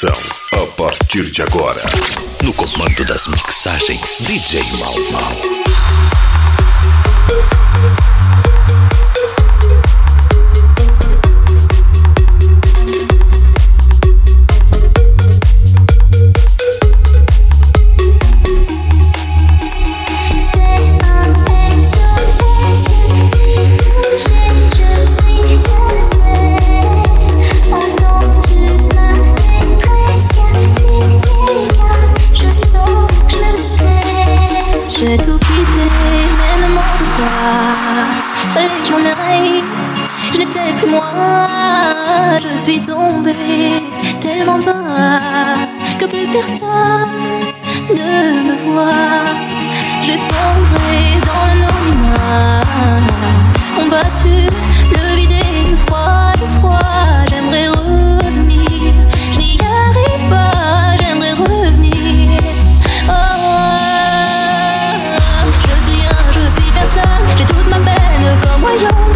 A partir de agora, no comando das mixagens, DJ Mal Mal. Que plus personne ne me voit. J'ai sombré dans l'anonymat, combattu le vide et le froid, froid. J'aimerais revenir, je n'y arrive pas, j'aimerais revenir. Oh, je suis un, je suis personne, j'ai toute ma peine comme royaume,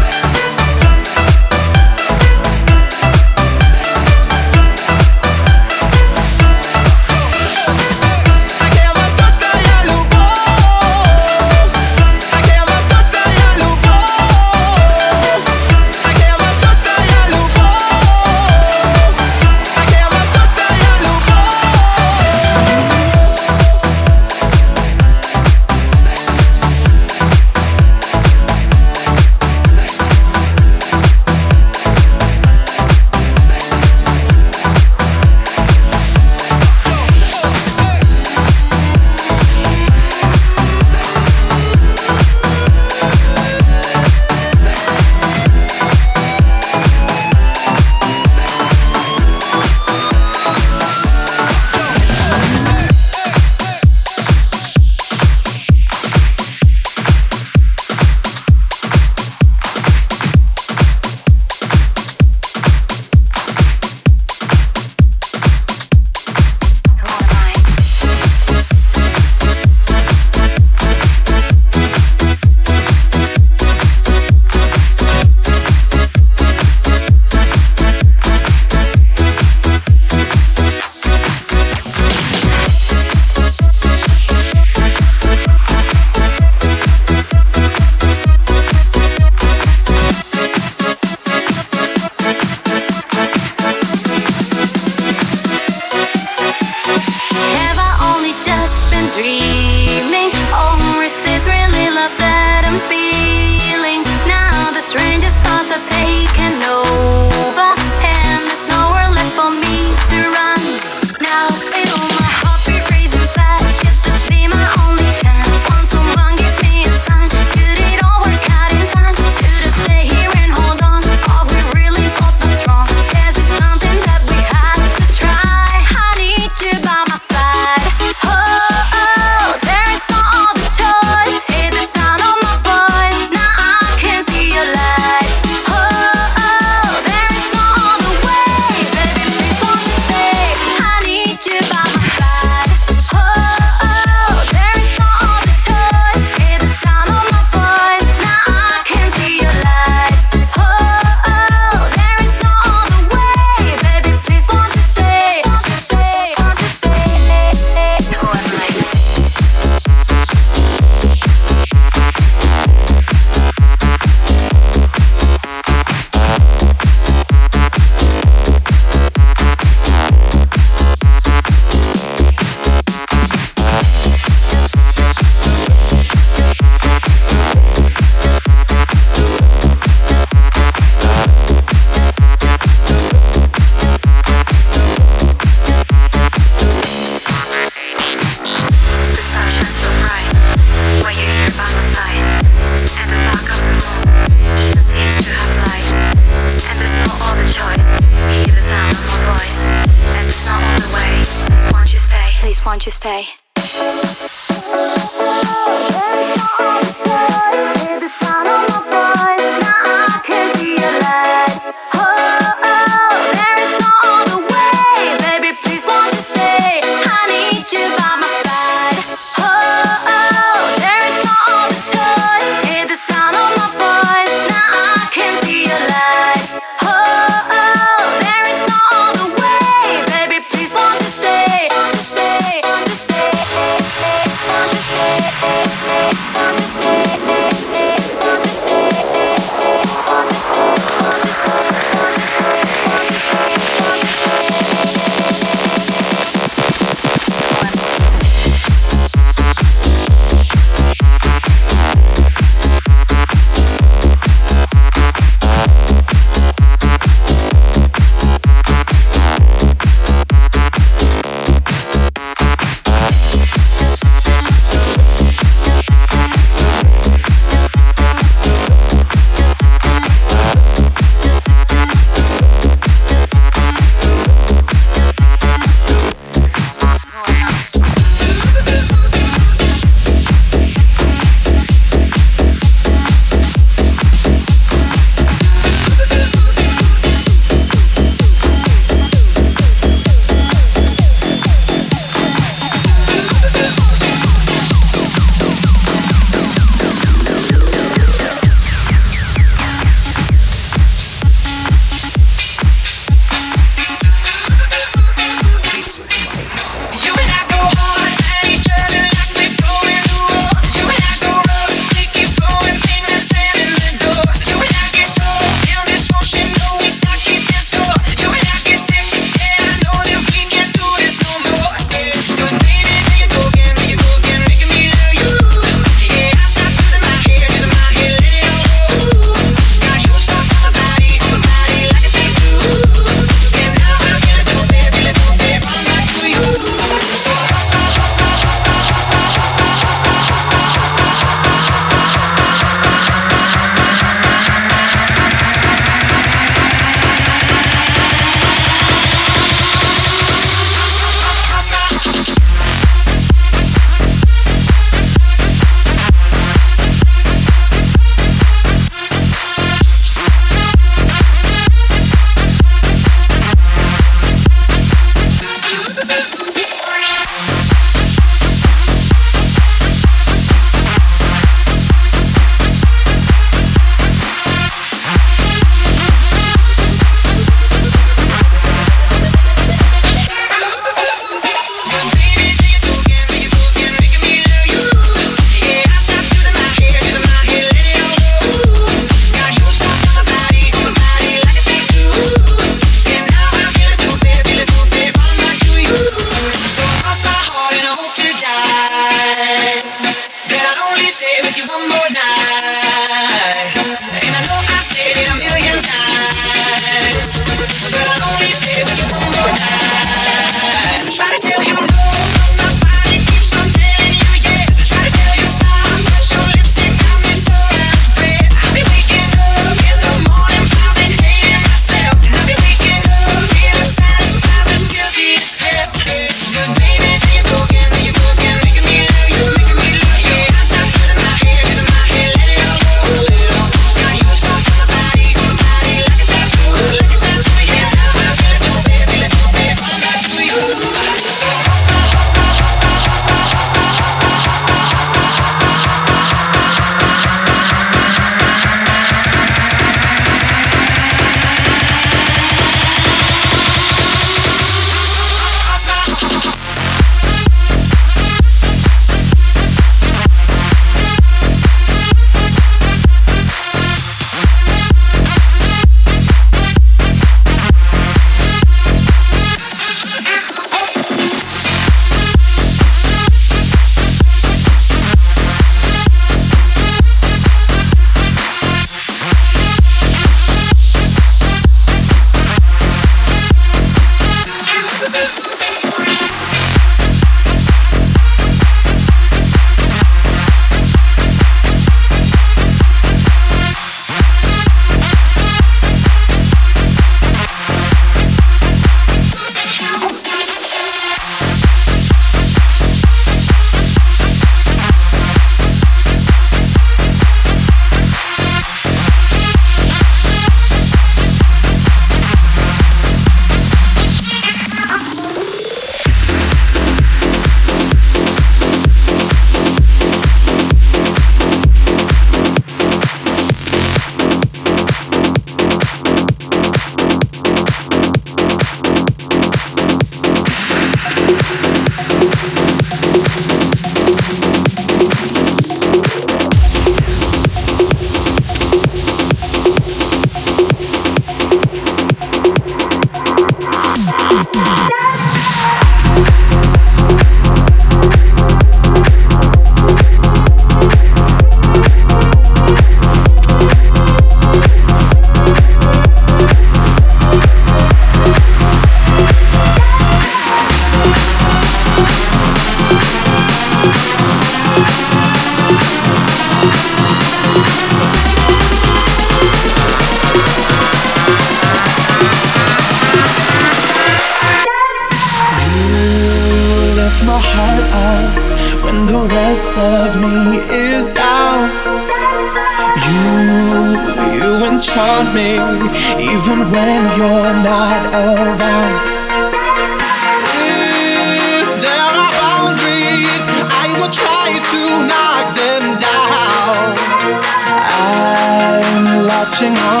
watching all